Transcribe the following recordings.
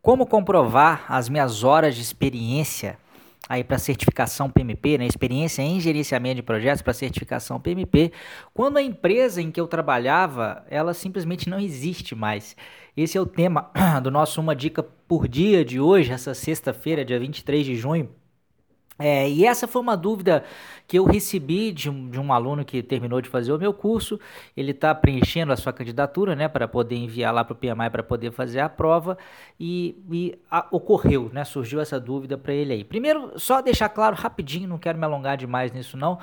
Como comprovar as minhas horas de experiência aí para certificação PMP, né, experiência em gerenciamento de projetos para certificação PMP, quando a empresa em que eu trabalhava, ela simplesmente não existe mais. Esse é o tema do nosso Uma Dica por Dia de hoje, essa sexta-feira, dia 23 de junho. É, e essa foi uma dúvida que eu recebi de um, de um aluno que terminou de fazer o meu curso. Ele está preenchendo a sua candidatura, né, para poder enviar lá para o PMI para poder fazer a prova. E, e a, ocorreu, né, surgiu essa dúvida para ele aí. Primeiro, só deixar claro rapidinho, não quero me alongar demais nisso não.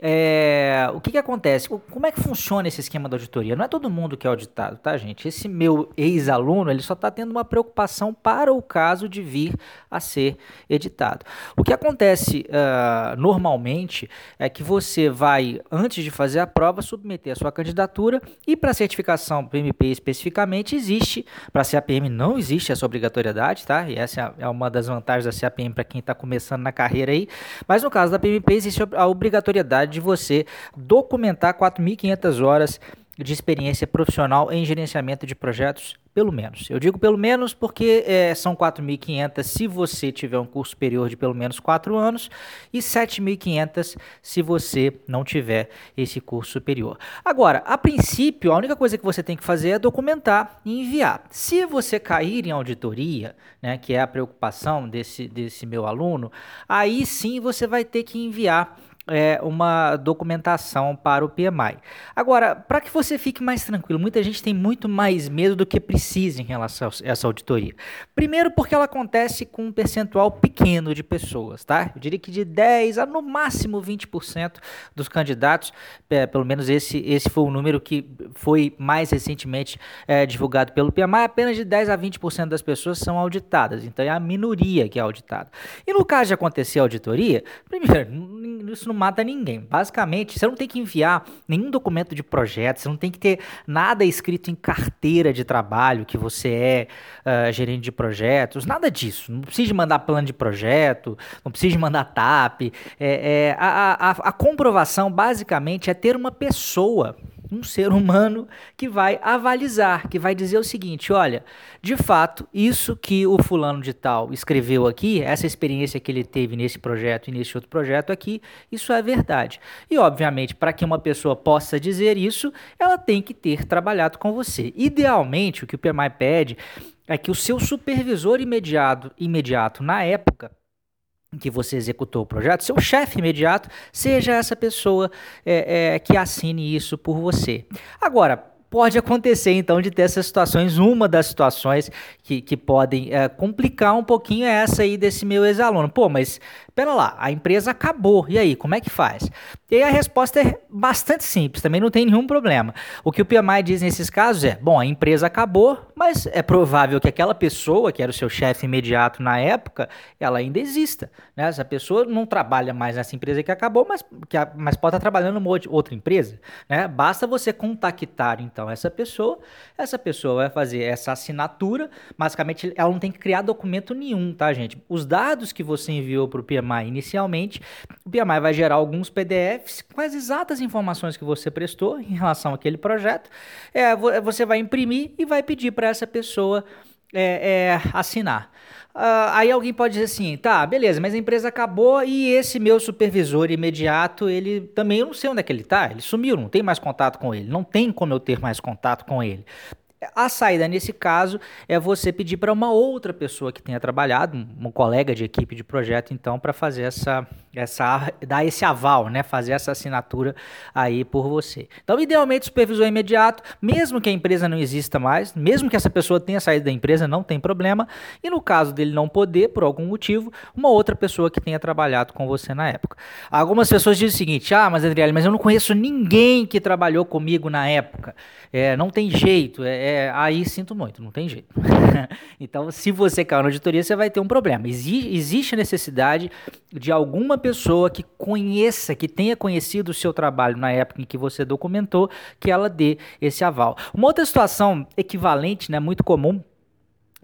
É, o que, que acontece? Como é que funciona esse esquema da auditoria? Não é todo mundo que é auditado, tá, gente? Esse meu ex-aluno, ele só está tendo uma preocupação para o caso de vir a ser editado. O que acontece uh, normalmente é que você vai, antes de fazer a prova, submeter a sua candidatura e para certificação PMP especificamente existe, para a CAPM não existe essa obrigatoriedade, tá? E essa é uma das vantagens da CAPM para quem está começando na carreira aí, mas no caso da PMP existe a obrigatoriedade de você documentar 4.500 horas de experiência profissional em gerenciamento de projetos, pelo menos. Eu digo pelo menos porque é, são 4.500 se você tiver um curso superior de pelo menos 4 anos e 7.500 se você não tiver esse curso superior. Agora, a princípio, a única coisa que você tem que fazer é documentar e enviar. Se você cair em auditoria, né, que é a preocupação desse, desse meu aluno, aí sim você vai ter que enviar é, uma documentação para o PMI. Agora, para que você fique mais tranquilo, muita gente tem muito mais medo do que precisa em relação a essa auditoria. Primeiro, porque ela acontece com um percentual pequeno de pessoas, tá? Eu diria que de 10 a no máximo 20% dos candidatos, é, pelo menos esse, esse foi o número que foi mais recentemente é, divulgado pelo PMI, apenas de 10 a 20% das pessoas são auditadas, então é a minoria que é auditada. E no caso de acontecer a auditoria, primeiro, isso não mata ninguém. Basicamente, você não tem que enviar nenhum documento de projeto, você não tem que ter nada escrito em carteira de trabalho que você é uh, gerente de projetos, nada disso. Não precisa mandar plano de projeto, não precisa mandar TAP. É, é, a, a, a comprovação, basicamente, é ter uma pessoa um ser humano que vai avalizar, que vai dizer o seguinte: olha, de fato, isso que o fulano de tal escreveu aqui, essa experiência que ele teve nesse projeto e nesse outro projeto aqui, isso é verdade. E, obviamente, para que uma pessoa possa dizer isso, ela tem que ter trabalhado com você. Idealmente, o que o PMI pede é que o seu supervisor imediato, imediato na época que você executou o projeto, seu chefe imediato seja essa pessoa é, é, que assine isso por você. Agora, pode acontecer então de ter essas situações. Uma das situações que, que podem é, complicar um pouquinho é essa aí desse meu ex-aluno. Pô, mas Pera lá, a empresa acabou. E aí, como é que faz? E aí a resposta é bastante simples, também não tem nenhum problema. O que o PMI diz nesses casos é: bom, a empresa acabou, mas é provável que aquela pessoa, que era o seu chefe imediato na época, ela ainda exista. Né? Essa pessoa não trabalha mais nessa empresa que acabou, mas, que, mas pode estar trabalhando numa outra empresa. Né? Basta você contactar então essa pessoa, essa pessoa vai fazer essa assinatura. Basicamente, ela não tem que criar documento nenhum, tá, gente? Os dados que você enviou para o PMI inicialmente, o PMI vai gerar alguns PDFs com as exatas informações que você prestou em relação àquele projeto. É, você vai imprimir e vai pedir para essa pessoa é, é, assinar. Uh, aí alguém pode dizer assim, tá, beleza, mas a empresa acabou e esse meu supervisor imediato, ele também, eu não sei onde é que ele tá, ele sumiu, não tem mais contato com ele, não tem como eu ter mais contato com ele. A saída nesse caso é você pedir para uma outra pessoa que tenha trabalhado, um colega de equipe de projeto, então, para fazer essa, essa, dar esse aval, né, fazer essa assinatura aí por você. Então, idealmente, supervisor imediato, mesmo que a empresa não exista mais, mesmo que essa pessoa tenha saído da empresa, não tem problema. E no caso dele não poder, por algum motivo, uma outra pessoa que tenha trabalhado com você na época. Algumas pessoas dizem o seguinte: ah, mas Adriele, mas eu não conheço ninguém que trabalhou comigo na época. É, não tem jeito. É, é aí sinto muito, não tem jeito. então, se você caiu na auditoria, você vai ter um problema. Exi existe a necessidade de alguma pessoa que conheça, que tenha conhecido o seu trabalho na época em que você documentou, que ela dê esse aval. Uma outra situação equivalente, né, muito comum,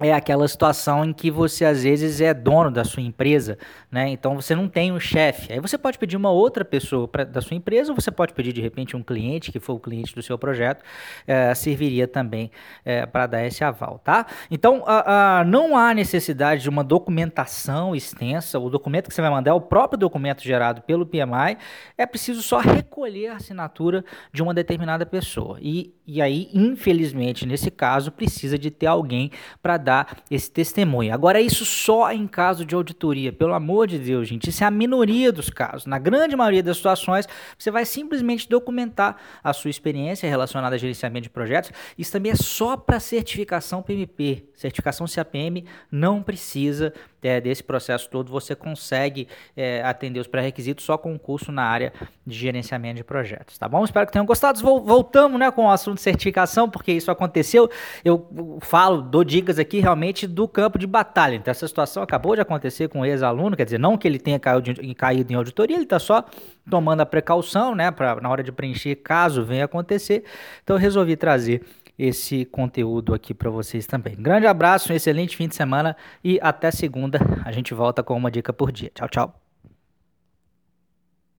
é aquela situação em que você às vezes é dono da sua empresa, né? Então você não tem um chefe. Aí você pode pedir uma outra pessoa pra, da sua empresa, ou você pode pedir de repente um cliente que for o cliente do seu projeto, é, serviria também é, para dar esse aval, tá? Então a, a, não há necessidade de uma documentação extensa. O documento que você vai mandar é o próprio documento gerado pelo PMI. É preciso só recolher a assinatura de uma determinada pessoa. E, e aí, infelizmente, nesse caso, precisa de ter alguém para dar dar esse testemunho. Agora, isso só em caso de auditoria, pelo amor de Deus, gente. Isso é a minoria dos casos. Na grande maioria das situações, você vai simplesmente documentar a sua experiência relacionada a gerenciamento de projetos. Isso também é só para certificação PMP. Certificação CAPM não precisa é, desse processo todo, você consegue é, atender os pré-requisitos só com um curso na área de gerenciamento de projetos, tá bom? Espero que tenham gostado. Voltamos né, com o assunto de certificação, porque isso aconteceu. Eu falo, dou dicas aqui realmente do campo de batalha. Então, essa situação acabou de acontecer com um ex-aluno, quer dizer, não que ele tenha caído, caído em auditoria, ele está só tomando a precaução, né, pra, na hora de preencher, caso venha acontecer. Então, eu resolvi trazer esse conteúdo aqui para vocês também. Grande abraço, um excelente fim de semana e até segunda. A gente volta com uma dica por dia. Tchau, tchau.